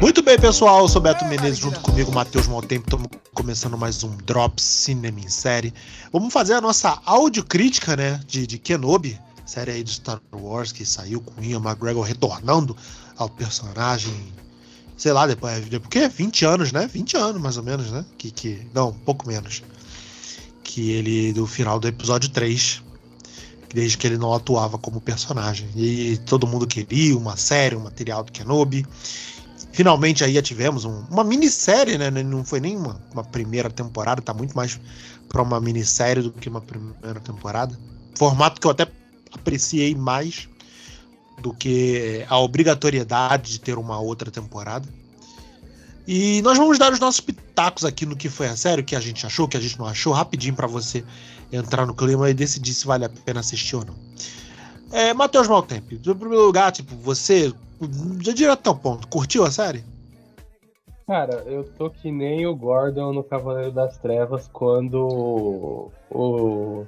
Muito bem, pessoal. Eu sou Beto Menezes, junto comigo, Matheus Maltempo. Estamos começando mais um Drop Cinema em série. Vamos fazer a nossa audiocrítica, né, de, de Kenobi, série aí do Star Wars que saiu com Ian McGregor retornando ao personagem, sei lá, depois, depois que 20 anos, né? 20 anos mais ou menos, né? Que, que não, um pouco menos. Que ele do final do episódio 3, desde que ele não atuava como personagem. E todo mundo queria uma série, um material do Kenobi. Finalmente aí tivemos um, uma minissérie, né? Não foi nem uma, uma primeira temporada, tá muito mais para uma minissérie do que uma primeira temporada. Formato que eu até apreciei mais do que a obrigatoriedade de ter uma outra temporada. E nós vamos dar os nossos pitacos aqui no que foi a série, o que a gente achou, o que a gente não achou, rapidinho para você entrar no clima e decidir se vale a pena assistir ou não. É, Matheus Maltempo, em primeiro lugar, tipo, você, já direto ao ponto, curtiu a série? Cara, eu tô que nem o Gordon no Cavaleiro das Trevas quando o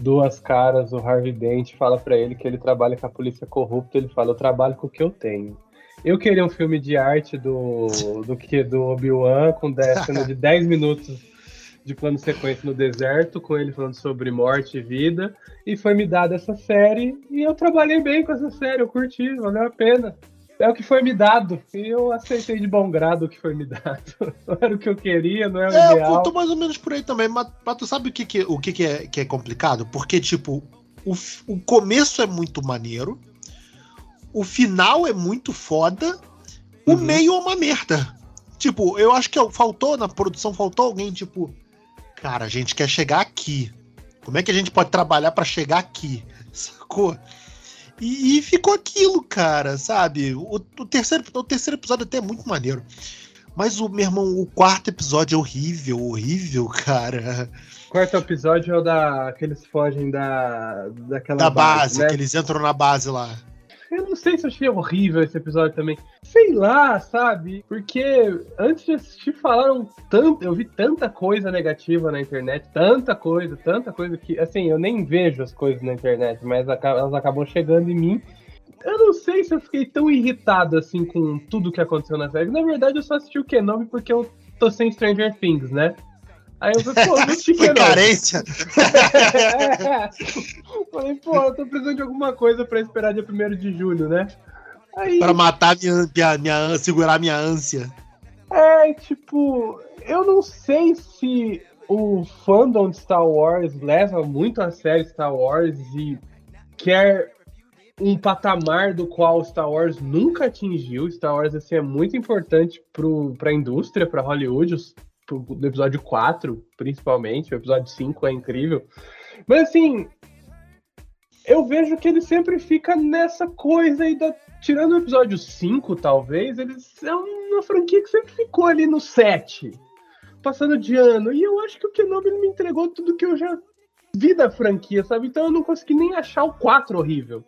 Duas Caras, o Harvey Dent, fala para ele que ele trabalha com a polícia corrupta, ele fala, eu trabalho com o que eu tenho. Eu queria um filme de arte do, do que do Obi-Wan com cena de 10 minutos de plano sequência no deserto, com ele falando sobre morte e vida, e foi me dada essa série, e eu trabalhei bem com essa série, eu curti, valeu a pena. É o que foi me dado, e eu aceitei de bom grado o que foi me dado. Não era o que eu queria, não era o é, ideal. Eu tô mais ou menos por aí também, mas, mas tu sabe o que, que, o que, que, é, que é complicado? Porque, tipo, o, o começo é muito maneiro, o final é muito foda, o uhum. meio é uma merda. Tipo, eu acho que faltou na produção, faltou alguém, tipo, cara, a gente quer chegar aqui. Como é que a gente pode trabalhar para chegar aqui? Sacou? E, e, ficou aquilo, cara, sabe? O, o, terceiro, o terceiro episódio até é muito maneiro. Mas o meu irmão, o quarto episódio é horrível, horrível, cara. O quarto episódio é o da. que eles fogem da. daquela. Da base, base né? que eles entram na base lá. Não sei se eu achei horrível esse episódio também. Sei lá, sabe? Porque antes de assistir falaram tanto, eu vi tanta coisa negativa na internet, tanta coisa, tanta coisa que, assim, eu nem vejo as coisas na internet, mas elas acabam chegando em mim. Eu não sei se eu fiquei tão irritado assim com tudo que aconteceu na série. Na verdade, eu só assisti o Kenobi porque eu tô sem Stranger Things, né? Aí eu falei, pô, não te Foi carência? é. Falei, pô, eu tô precisando de alguma coisa pra esperar dia 1 de julho, né? Aí... Pra matar minha, minha, minha, segurar minha ânsia. É, tipo, eu não sei se o fandom de Star Wars leva muito a sério Star Wars e quer um patamar do qual Star Wars nunca atingiu. Star Wars assim, é muito importante para a indústria, para Hollywood do episódio 4, principalmente. O episódio 5 é incrível. Mas assim, eu vejo que ele sempre fica nessa coisa aí da. Tirando o episódio 5, talvez, eles é uma franquia que sempre ficou ali no 7. Passando de ano. E eu acho que o Kenobi me entregou tudo que eu já vi da franquia, sabe? Então eu não consegui nem achar o 4 horrível.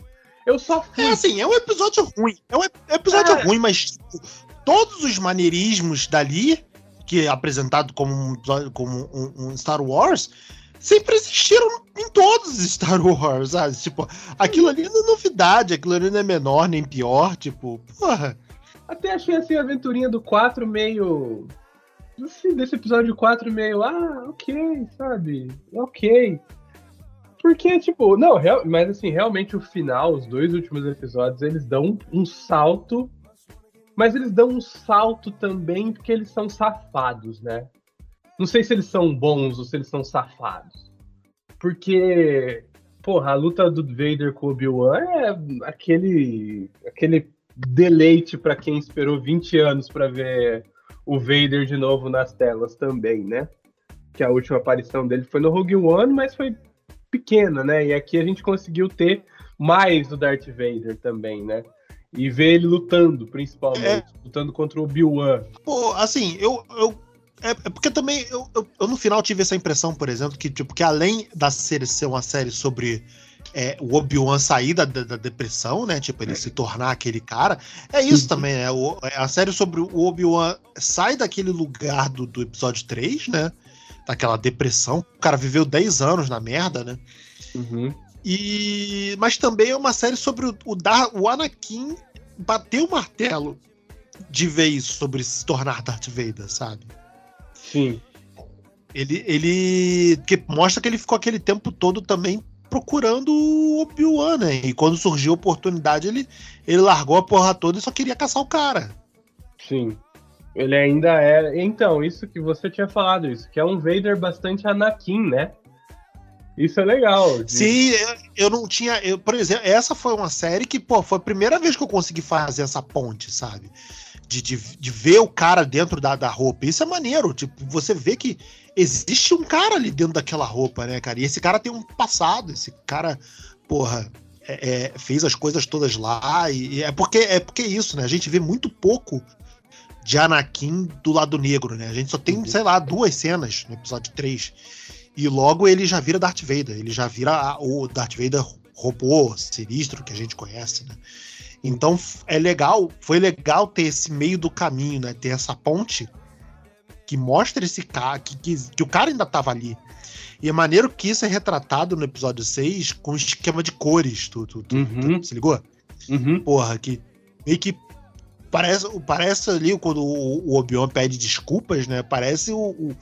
Eu só fui. É assim, é um episódio ruim. É um episódio é... ruim, mas tipo, todos os maneirismos dali que é apresentado como, um, como um, um Star Wars, sempre existiram em todos os Star Wars, sabe? Tipo, aquilo ali não é novidade, aquilo ali não é menor nem pior, tipo, porra. Até achei assim a aventurinha do 4 meio. Assim, desse episódio 4 meio, ah, ok, sabe? Ok. Porque, tipo, não, real, mas assim, realmente o final, os dois últimos episódios, eles dão um salto mas eles dão um salto também porque eles são safados, né? Não sei se eles são bons ou se eles são safados. Porque, porra, a luta do Vader com o Obi-Wan é aquele, aquele deleite para quem esperou 20 anos para ver o Vader de novo nas telas também, né? Que a última aparição dele foi no Rogue One, mas foi pequena, né? E aqui a gente conseguiu ter mais do Darth Vader também, né? E ver ele lutando, principalmente, é. lutando contra o Obi-Wan. Pô, assim, eu, eu é, é, porque também eu, eu, eu, no final tive essa impressão, por exemplo, que tipo que além da série ser uma série sobre é, o Obi-Wan sair da, da, da, depressão, né? Tipo, ele é. se tornar aquele cara. É isso também, né? O, é a série sobre o Obi-Wan sai daquele lugar do, do episódio 3, né? Daquela depressão. O cara viveu 10 anos na merda, né? Uhum. E mas também é uma série sobre o, o, Dar, o Anakin bater o martelo de vez sobre se tornar Darth Vader, sabe? Sim. Ele, ele que mostra que ele ficou aquele tempo todo também procurando o Obi-Wan, né? E quando surgiu a oportunidade, ele, ele largou a porra toda e só queria caçar o cara. Sim. Ele ainda é. Então, isso que você tinha falado, isso, que é um Vader bastante Anakin, né? Isso é legal. De... Sim, eu, eu não tinha. Eu, por exemplo, essa foi uma série que, pô, foi a primeira vez que eu consegui fazer essa ponte, sabe? De, de, de ver o cara dentro da, da roupa. Isso é maneiro. Tipo, você vê que existe um cara ali dentro daquela roupa, né, cara? E esse cara tem um passado, esse cara, porra, é, é, fez as coisas todas lá. E, e, é porque é porque isso, né? A gente vê muito pouco de Anakin do lado negro, né? A gente só tem, uhum. sei lá, duas cenas no episódio 3. E logo ele já vira Darth Vader, ele já vira a, o Darth Vader robô, sinistro que a gente conhece, né? Então é legal, foi legal ter esse meio do caminho, né? Ter essa ponte que mostra esse cara, que, que, que o cara ainda tava ali. E é maneiro que isso é retratado no episódio 6 com esquema de cores. Tu, tu, tu, uhum. tu se ligou? Uhum. Porra, que meio que parece, parece ali quando o, o Obi-Wan pede desculpas, né? Parece o, o,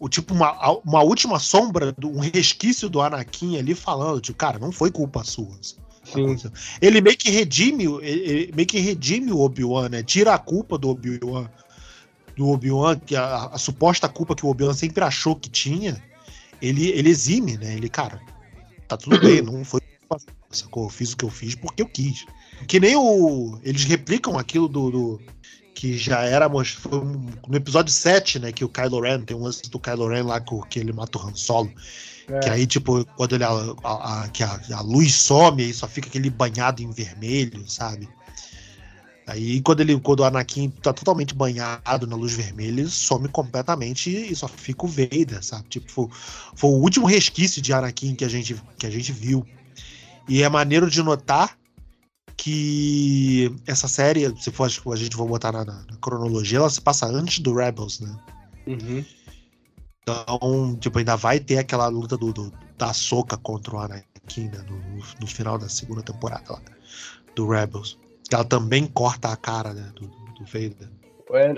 o, tipo uma, uma última sombra, um resquício do Anakin ali falando, tipo, cara, não foi culpa sua. Sim. Ele meio que redime, ele meio que redime o Obi-Wan, né? Tira a culpa do Obi-Wan do Obi-Wan, que a, a, suposta culpa que o Obi-Wan sempre achou que tinha, ele, ele exime, né? Ele, cara, tá tudo bem, não foi sacou? Eu fiz o que eu fiz porque eu quis. Que nem o. Eles replicam aquilo do. do que já era foi no episódio 7, né? Que o Kylo Ren tem um lance do Kylo Ren lá que ele mata o Han Solo. É. Que aí, tipo, quando ele, a, a, que a, a luz some, aí só fica aquele banhado em vermelho, sabe? Aí quando ele, quando o Anakin tá totalmente banhado na luz vermelha, ele some completamente e só fica o Vader, sabe? Tipo, foi, foi, o último resquício de Anakin que a gente, que a gente viu. E é maneiro de notar que essa série, se for a gente vai botar na, na, cronologia, ela se passa antes do Rebels, né? Uhum. Então, tipo, ainda vai ter aquela luta do, do da Soca contra o Anakin, né? No, no, final da segunda temporada lá, do Rebels. Ela também corta a cara né, do, do Vader.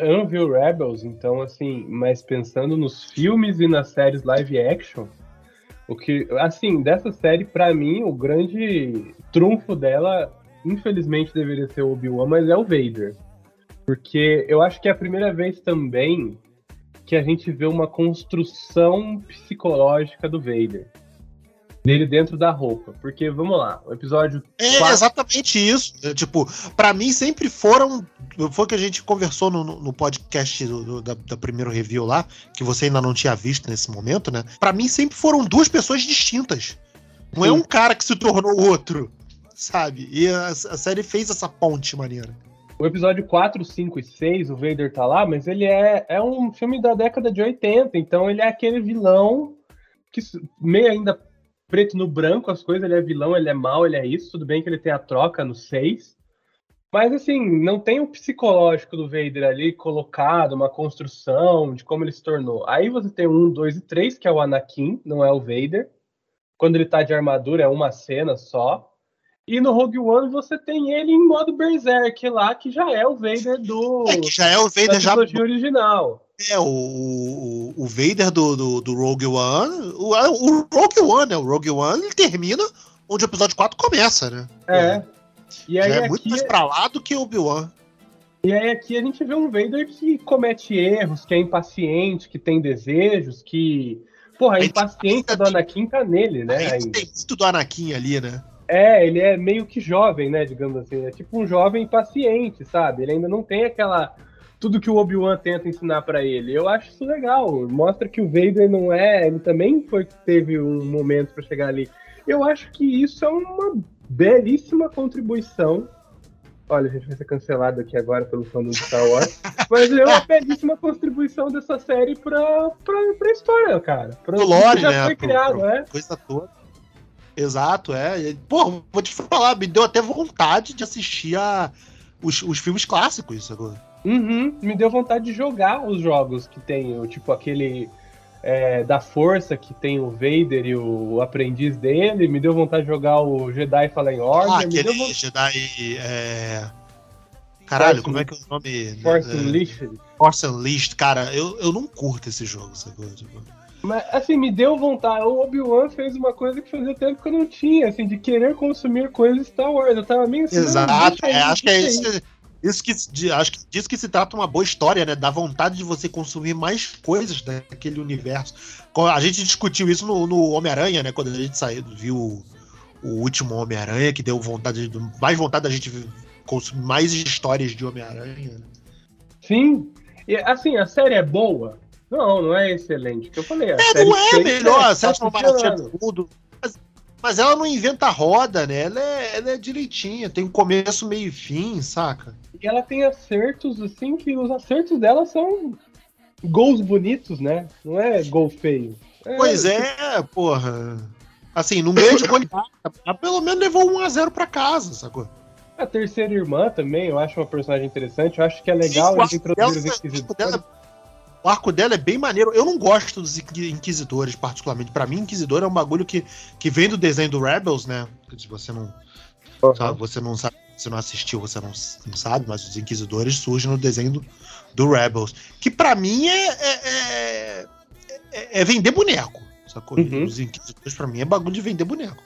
Eu não vi o Rebels, então assim, mas pensando nos filmes e nas séries live action, o que, assim, dessa série, para mim, o grande trunfo dela, infelizmente, deveria ser o Obi-Wan, mas é o Vader. Porque eu acho que é a primeira vez também que a gente vê uma construção psicológica do Vader dele dentro da roupa. Porque, vamos lá, o episódio. É exatamente isso. É, tipo, para mim sempre foram. Foi que a gente conversou no, no podcast do, do, da, da primeiro review lá, que você ainda não tinha visto nesse momento, né? Para mim sempre foram duas pessoas distintas. Não é Sim. é um cara que se tornou outro, sabe? E a, a série fez essa ponte maneira. O episódio 4, 5 e 6, o Vader tá lá, mas ele é, é um filme da década de 80, então ele é aquele vilão que meio ainda preto no branco as coisas, ele é vilão, ele é mal, ele é isso. Tudo bem que ele tem a troca no 6. Mas assim, não tem o psicológico do Vader ali colocado, uma construção de como ele se tornou. Aí você tem um, dois e três, que é o Anakin, não é o Vader. Quando ele tá de armadura, é uma cena só. E no Rogue One você tem ele em modo Berserk lá, que já é o Vader do. É, que já é o Vader já. original. É, o, o, o Vader do, do, do, Rogue One. O, o Rogue One, né? O Rogue One ele termina onde o episódio 4 começa, né? É. é. E aí, é muito mais pra lá do que o Obi-Wan. E aí aqui a gente vê um Vader que comete erros, que é impaciente, que tem desejos, que. Porra, a, a impaciência do Anakin tá nele, né? Tem muito do Anakin ali, né? É, ele é meio que jovem, né? Digamos assim. É tipo um jovem impaciente, sabe? Ele ainda não tem aquela tudo que o Obi-Wan tenta ensinar para ele. Eu acho isso legal. Mostra que o Vader não é. Ele também foi teve um momento para chegar ali. Eu acho que isso é uma belíssima contribuição. Olha, a gente vai ser cancelado aqui agora pelo fã do Star Wars. mas é uma belíssima contribuição dessa série pra, pra, pra história, cara. Pra, o lore, já né? Foi criado, pro, é. Coisa toda. Exato, é. Pô, vou te falar, me deu até vontade de assistir a, os, os filmes clássicos agora. Uhum, me deu vontade de jogar os jogos que tem, tipo aquele é, da Força que tem o Vader e o aprendiz dele. Me deu vontade de jogar o Jedi Fallen Order. Ah, aquele vontade... Jedi. É... Caralho, Force como é que é o nome? Force é, Unleashed. Force Unleashed, cara, eu, eu não curto esse jogo, sacou? Mas, assim, me deu vontade. O Obi-Wan fez uma coisa que fazia tempo que eu não tinha, assim, de querer consumir coisas Star Wars. Eu tava meio assim. Exato, é, acho que é isso. Isso que de, acho que disso que se trata uma boa história, né? Da vontade de você consumir mais coisas daquele universo. A gente discutiu isso no, no Homem-Aranha, né? Quando a gente saiu, viu o último Homem-Aranha, que deu vontade, mais vontade da gente consumir mais histórias de Homem-Aranha. Né? Sim. E assim, a série é boa? Não, não é excelente. Que eu falei. É, não é melhor, a sétima baratinha tudo. Mas, mas ela não inventa roda, né? Ela é, ela é direitinha, tem um começo, meio e fim, saca? E ela tem acertos, assim, que os acertos dela são gols bonitos, né? Não é gol feio. É, pois é, porra. Assim, no meio de goleada, pelo menos levou 1x0 pra casa, sacou? A terceira irmã também, eu acho uma personagem interessante. Eu acho que é legal eles introduzir os inquisidores. O arco dela é bem maneiro. Eu não gosto dos inquisidores, particularmente. Para mim, inquisidor é um bagulho que, que vem do desenho do Rebels, né? Se você não, uhum. sabe, você não sabe você não assistiu, você não, não sabe, mas os Inquisidores surgem no desenho do, do Rebels. Que para mim é, é, é, é, é, vender boneco. Sacou? Uhum. Os Inquisidores para mim é bagulho de vender boneco.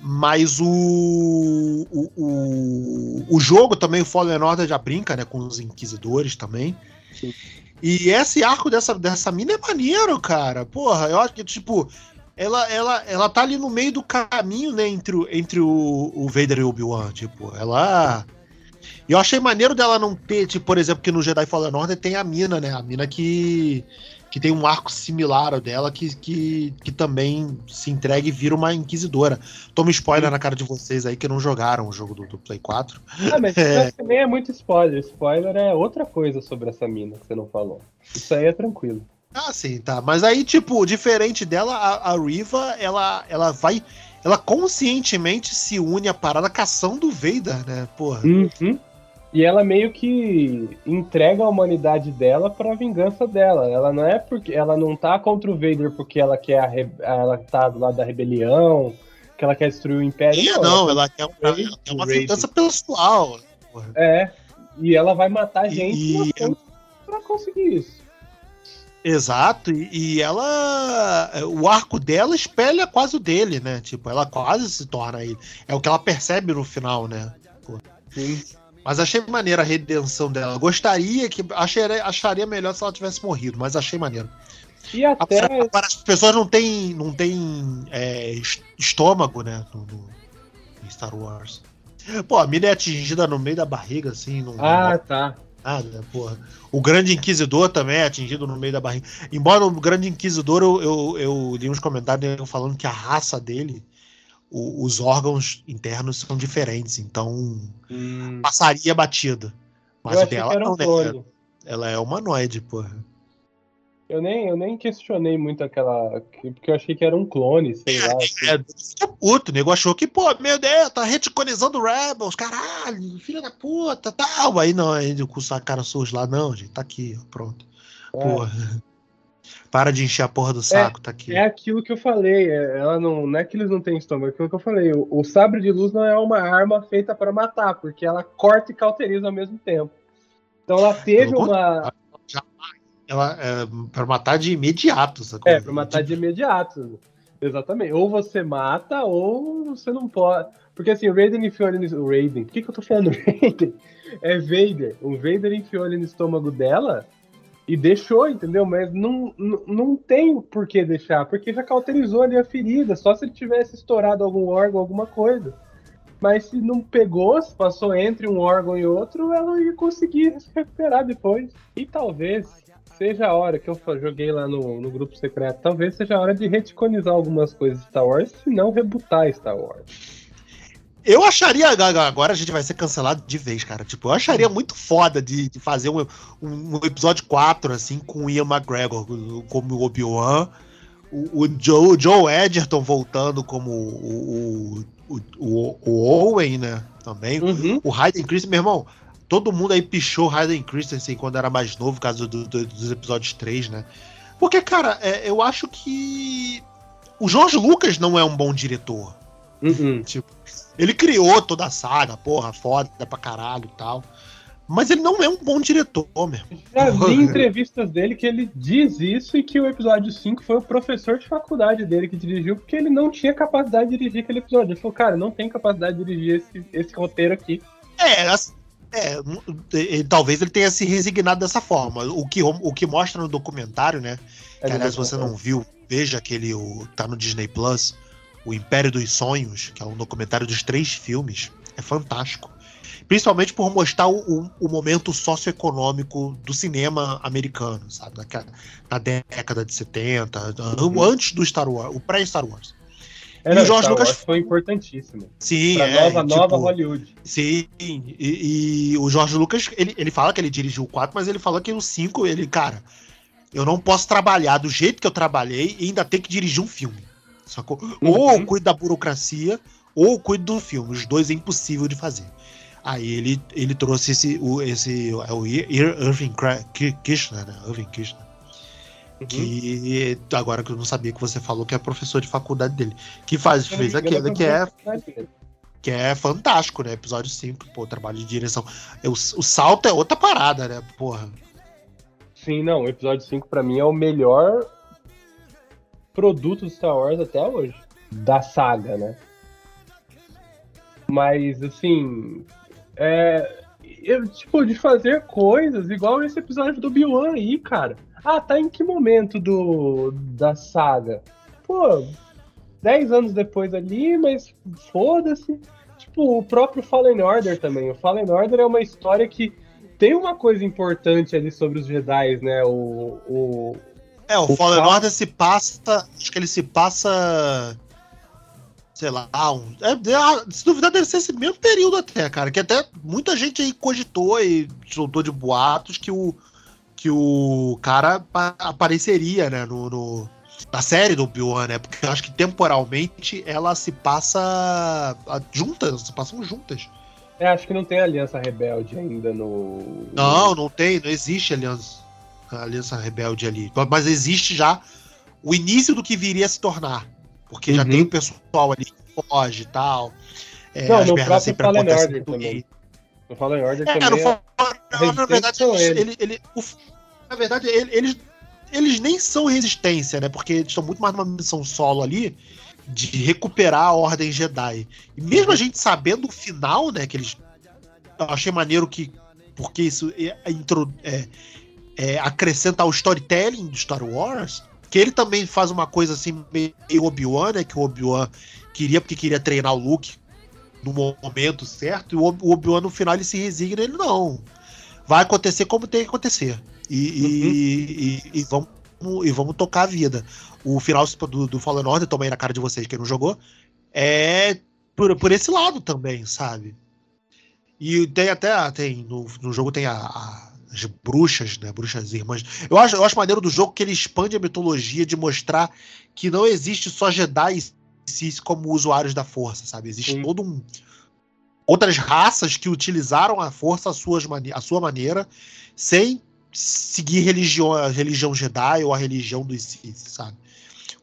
Mas o, o, o, o jogo também, o Fallen Order já brinca né, com os Inquisidores também. Sim. E esse arco dessa, dessa mina é maneiro, cara. Porra, eu acho que, tipo, ela, ela, ela tá ali no meio do caminho, né, entre, o, entre o, o Vader e o Obi-Wan, tipo, ela... Eu achei maneiro dela não ter, tipo, por exemplo, que no Jedi Fallen Order tem a mina, né, a mina que, que tem um arco similar ao dela, que, que, que também se entrega e vira uma inquisidora. Toma spoiler Sim. na cara de vocês aí que não jogaram o jogo do, do Play 4. Ah, mas é... isso também é muito spoiler. Spoiler é outra coisa sobre essa mina que você não falou. Isso aí é tranquilo. Ah, sim, tá. Mas aí, tipo, diferente dela, a, a Riva, ela, ela vai. Ela conscientemente se une à parada caçando o Vader, né? Porra. Uhum. E ela meio que entrega a humanidade dela pra vingança dela. Ela não é porque. Ela não tá contra o Vader porque ela quer a re... ela tá do lado da rebelião, que ela quer destruir o Império. não, não ela, quer, uma, ela quer uma vingança pessoal. Porra. É. E ela vai matar gente e... pra conseguir isso. Exato, e, e, ela. O arco dela espelha quase o dele, né? Tipo, ela quase se torna ele. É o que ela percebe no final, né? Sim. Mas achei maneira a redenção dela. Gostaria que. Acharia, acharia melhor se ela tivesse morrido, mas achei maneiro. E até. Agora, as pessoas não têm, não têm é, estômago, né? No, no, Star Wars. Pô, a mina é atingida no meio da barriga, assim. No, ah, no... tá nada, porra. O Grande Inquisidor também é atingido no meio da barriga. Embora o Grande Inquisidor, eu, eu, eu li uns comentários falando que a raça dele, o, os órgãos internos são diferentes, então hum. passaria batida. Mas o dela não, um né? Ela é humanoide, porra. Eu nem, eu nem questionei muito aquela. Porque eu achei que era um clone, sei lá. É, assim. é puto, o nego achou que, pô, meu Deus, tá reticonizando Rebels, caralho, filha da puta, tal. Aí não, aí com a cara surge lá, não, gente, tá aqui, ó, pronto. É. Porra. Para de encher a porra do saco, é, tá aqui. É aquilo que eu falei, é, ela não, não é que eles não têm estômago, é aquilo que eu falei. O, o sabre de luz não é uma arma feita para matar, porque ela corta e cauteriza ao mesmo tempo. Então ela teve uma. Ela é, para matar de imediato, sacou? É, para matar de imediato. Exatamente. Ou você mata, ou você não pode. Porque assim, o Raiden enfiou ele no. O Raiden. Por que, que eu tô falando Raiden? É Vader. O Vader enfiou ele no estômago dela e deixou, entendeu? Mas não, não, tem por que deixar, porque já cauterizou ali a ferida, só se ele tivesse estourado algum órgão, alguma coisa. Mas se não pegou, se passou entre um órgão e outro, ela ia conseguir se recuperar depois. E talvez seja a hora que eu joguei lá no, no grupo secreto, talvez seja a hora de reticonizar algumas coisas de Star Wars, se não rebutar Star Wars. Eu acharia. Agora a gente vai ser cancelado de vez, cara. Tipo, eu acharia muito foda de, de fazer um, um, episódio 4, assim, com o Ian McGregor como Obi-Wan. O, o, Joe, Joe Edgerton voltando como o, o, o, o Owen, né? Também. Uhum. O Hayden Christensen, meu irmão todo mundo aí pichou Hayden Christensen quando era mais novo, caso do, do, dos episódios 3, né? Porque, cara, é, eu acho que o George Lucas não é um bom diretor. Uhum. Tipo, ele criou toda a saga, porra, foda pra caralho e tal. Mas ele não é um bom diretor, mesmo. Já vi em entrevistas dele que ele diz isso e que o episódio 5 foi o professor de faculdade dele que dirigiu, porque ele não tinha capacidade de dirigir aquele episódio. Ele falou, cara, não tem capacidade de dirigir esse, esse roteiro aqui. É, é, talvez ele tenha se resignado dessa forma. O que, o que mostra no documentário, né? É que, aliás, se você não viu, veja aquele. O, tá no Disney Plus, O Império dos Sonhos, que é um documentário dos três filmes. É fantástico. Principalmente por mostrar o, o, o momento socioeconômico do cinema americano, sabe? Na, na década de 70, uhum. antes do Star Wars, o pré-Star Wars. É, e o George Lucas foi importantíssimo. Sim, pra é, nova, tipo, nova Hollywood. Sim, e, e, o George Lucas, ele, ele fala que ele dirigiu o 4, mas ele falou que o 5, ele, cara, eu não posso trabalhar do jeito que eu trabalhei e ainda ter que dirigir um filme. Sacou? Uhum. Ou eu cuido da burocracia, ou eu cuido do filme. Os dois é impossível de fazer. Aí ele, ele trouxe esse, o, esse, é o Irving Kirchner, né? Irving Kirchner. Uhum. Que agora que eu não sabia que você falou que é professor de faculdade dele. Que faz, fez aquele que é. Que é fantástico, né? Episódio 5, pô, trabalho de direção. O, o salto é outra parada, né? Porra. Sim, não, o episódio 5 para mim é o melhor produto Star Wars até hoje. Da saga, né? Mas, assim. É, eu, tipo, de fazer coisas igual esse episódio do Obi-Wan aí, cara. Ah, tá em que momento do da saga? Pô, 10 anos depois ali, mas foda-se. Tipo, o próprio Fallen Order também. O Fallen Order é uma história que tem uma coisa importante ali sobre os Jedi, né? O. o é, o, o Fallen Fal Order se passa. Acho que ele se passa. Sei lá, um, é, é, se duvidar, deve ser esse mesmo período até, cara. Que até muita gente aí cogitou e soltou de boatos que o, que o cara apareceria, né, no, no na série do Obi-Wan, né? Porque eu acho que temporalmente ela se passa juntas, se passam juntas. É, acho que não tem aliança rebelde ainda no. Não, não tem, não existe aliança, aliança rebelde ali. Mas existe já o início do que viria a se tornar. Porque uhum. já tem o pessoal ali que foge e tal. É, não, as próprio Fallen Order também. No Fallen Order é, também. No, na verdade, ele, ele, o, na verdade ele, eles, eles nem são resistência, né? Porque eles estão muito mais numa missão solo ali de recuperar a Ordem Jedi. E mesmo a gente sabendo o final, né, que eles. Eu achei maneiro que. Porque isso é, é, é, acrescenta ao storytelling do Star Wars. Que ele também faz uma coisa assim, meio Obi-Wan, né? Que o Obi-Wan queria, porque queria treinar o Luke no momento certo. E o Obi-Wan no final ele se resigna. Ele não. Vai acontecer como tem que acontecer. E, uhum. e, e, e vamos e vamos tocar a vida. O final do, do Fallen Order, tomei na cara de vocês quem não jogou, é por, por esse lado também, sabe? E tem até, tem, no, no jogo tem a, a, as bruxas, né? Bruxas irmãs. Eu acho, eu acho maneiro do jogo que ele expande a mitologia de mostrar que não existe só Jedi si como usuários da força, sabe? Existe Sim. todo um. Outras raças que utilizaram a força à, suas, à sua maneira, sem seguir religião, a religião Jedi ou a religião dos Sith, sabe?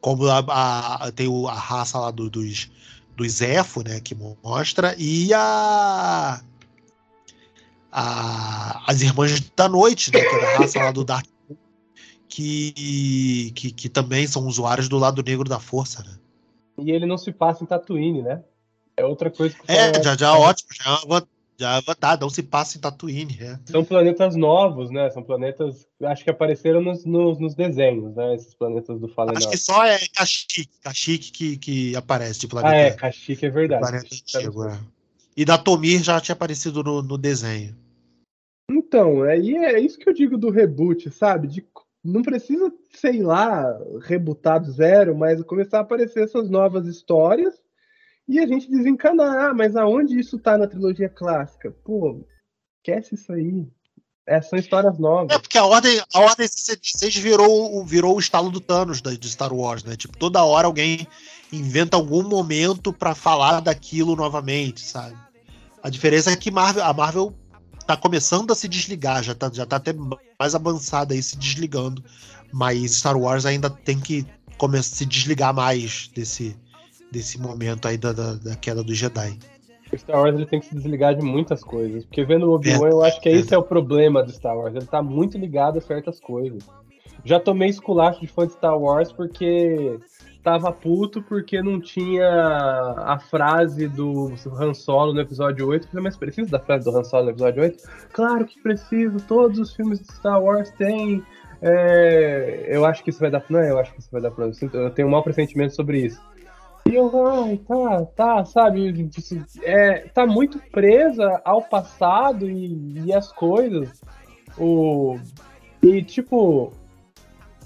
Como a, a, tem a raça lá do, dos, dos Zefo, né, que mostra, e a, a as Irmãs da Noite, né, que é a raça lá do Dark que, que, que também são usuários do lado negro da força, né? E ele não se passa em Tatooine, né? É outra coisa que É, já, já ótimo, já é uma já tá, não se passa em Tatooine. É. São planetas novos, né? São planetas, acho que apareceram nos, nos, nos desenhos, né? Esses planetas do Fallen Acho que só é Kashyyyk, Kashyyyk que, que aparece de planeta. Ah, é, Kashyyyk é verdade. Planeta antigo, é. E da Tomir já tinha aparecido no, no desenho. Então, aí é, é isso que eu digo do reboot, sabe? De, não precisa, sei lá, rebutar do zero, mas começar a aparecer essas novas histórias e a gente desencanar, ah, mas aonde isso tá na trilogia clássica? Pô, esquece isso aí. É, são histórias novas. É, porque a Ordem, a ordem 66 virou, virou o estalo do Thanos da, de Star Wars, né? Tipo, toda hora alguém inventa algum momento para falar daquilo novamente, sabe? A diferença é que Marvel, a Marvel tá começando a se desligar, já tá, já tá até mais avançada aí se desligando. Mas Star Wars ainda tem que começar a se desligar mais desse, desse momento aí da, da, da queda do Jedi. O Star Wars ele tem que se desligar de muitas coisas. Porque vendo o Obi-Wan, eu acho que esse é o problema do Star Wars. Ele tá muito ligado a certas coisas. Já tomei esculacho de fã de Star Wars porque tava puto porque não tinha a frase do Han Solo no episódio 8. Eu falei, mas precisa da frase do Han Solo no episódio 8? Claro que preciso, todos os filmes de Star Wars têm. É, eu acho que isso vai dar. Não, eu acho que isso vai dar problema. Eu tenho um mau pressentimento sobre isso. E eu, ai, tá, tá, sabe? É, tá muito presa ao passado e, e as coisas. O, e, tipo,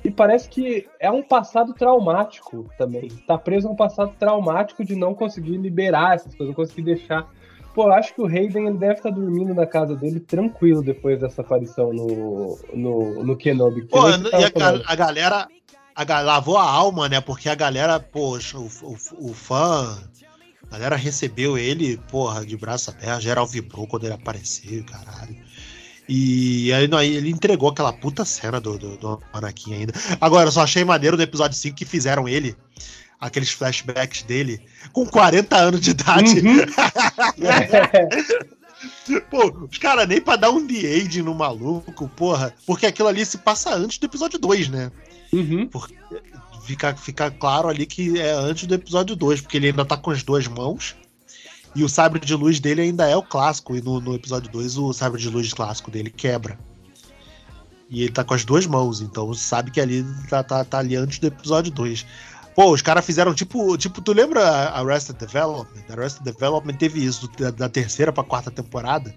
e parece que é um passado traumático também. Tá preso a um passado traumático de não conseguir liberar essas coisas, não conseguir deixar. Pô, eu acho que o Hayden ele deve estar tá dormindo na casa dele tranquilo depois dessa aparição no, no, no Kenobi. Pô, e a, a, galera a, lavou a alma, né? Porque a galera, poxa, o, o, o fã. A galera recebeu ele, porra, de braço aberto, geral vibrou quando ele apareceu, caralho. E aí, não, ele entregou aquela puta cena do, do, do Anakin ainda. Agora, eu só achei maneiro no episódio 5 que fizeram ele, aqueles flashbacks dele, com 40 anos de idade. Uhum. Pô, os caras nem pra dar um de-age no maluco, porra. Porque aquilo ali se passa antes do episódio 2, né? Uhum. Porque fica, fica claro ali que é antes do episódio 2, porque ele ainda tá com as duas mãos. E o sabre de luz dele ainda é o clássico. E no, no episódio 2, o sabre de luz clássico dele quebra. E ele tá com as duas mãos, então sabe que ali tá, tá, tá ali antes do episódio 2. Pô, os caras fizeram tipo. Tipo, tu lembra a Arrested Development? A Arrested Development teve isso da, da terceira pra quarta temporada.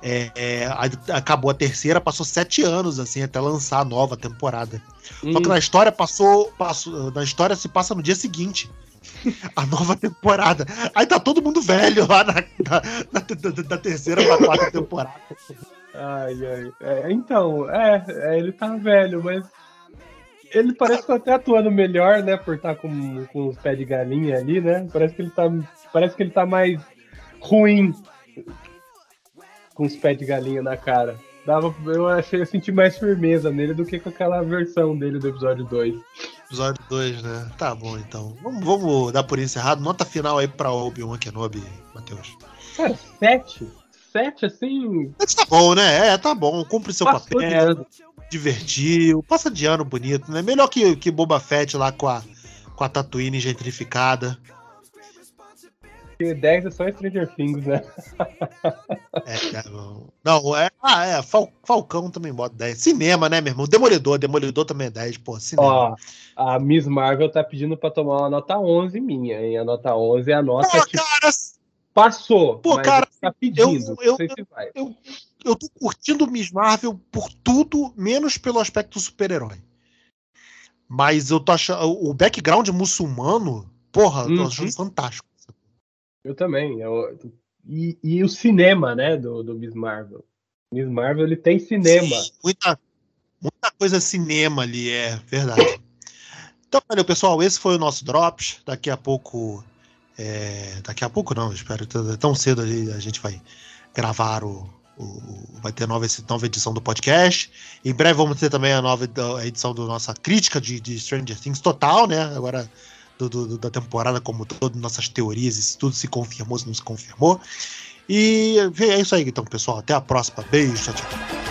É, é, acabou a terceira, passou sete anos assim até lançar a nova temporada. Hum. Só que hum. na história passou, passou. Na história se passa no dia seguinte. a nova temporada. Aí tá todo mundo velho lá na, na, na, na terceira pra quarta temporada. Ai, ai. É, então, é, é, ele tá velho, mas ele parece que tá até atuando melhor, né? Por estar tá com, com os pés de galinha ali, né? Parece que ele tá, parece que ele tá mais ruim com os pés de galinha na cara. Dava, eu achei, eu senti mais firmeza nele do que com aquela versão dele do episódio 2. Episódio 2, né? Tá bom, então. Vamos, vamos dar por encerrado. Nota final aí pra Obi-Wan Kenobi, Matheus. Cara, 7? 7, assim... Tá bom, né? É, tá bom. Cumpre seu Passou papel. Divertiu. Passa de ano bonito, né? Melhor que, que Boba Fett lá com a, com a Tatooine gentrificada. 10 é só Stranger Things, né? É, é não, é. Ah, é. Fal, Falcão também bota 10. Cinema, né, meu irmão? Demolidor, Demolidor também é 10, pô. Cinema. Ó, a Miss Marvel tá pedindo pra tomar uma nota 11 minha, hein? A nota 11 é a nota pô, que cara, passou. Pô, cara, tá pedindo. Eu, eu, eu, eu, tô curtindo Miss Marvel por tudo, menos pelo aspecto super-herói. Mas eu tô achando. O background muçulmano, porra, eu tô achando uhum. fantástico. Eu também. Eu, e, e, o cinema, né, do, do Miss Marvel. Miss Marvel, ele tem cinema. Sim, muita, muita coisa cinema ali, é verdade. Então, valeu, pessoal. Esse foi o nosso Drops. Daqui a pouco. É, daqui a pouco não, espero. Tão cedo ali a gente vai gravar o. o vai ter nova, nova edição do podcast. Em breve vamos ter também a nova edição da nossa crítica de, de Stranger Things total, né? Agora do, do, da temporada como todo, nossas teorias, se tudo se confirmou, se não se confirmou. E é isso aí, então, pessoal. Até a próxima. Beijo, tchau, tchau.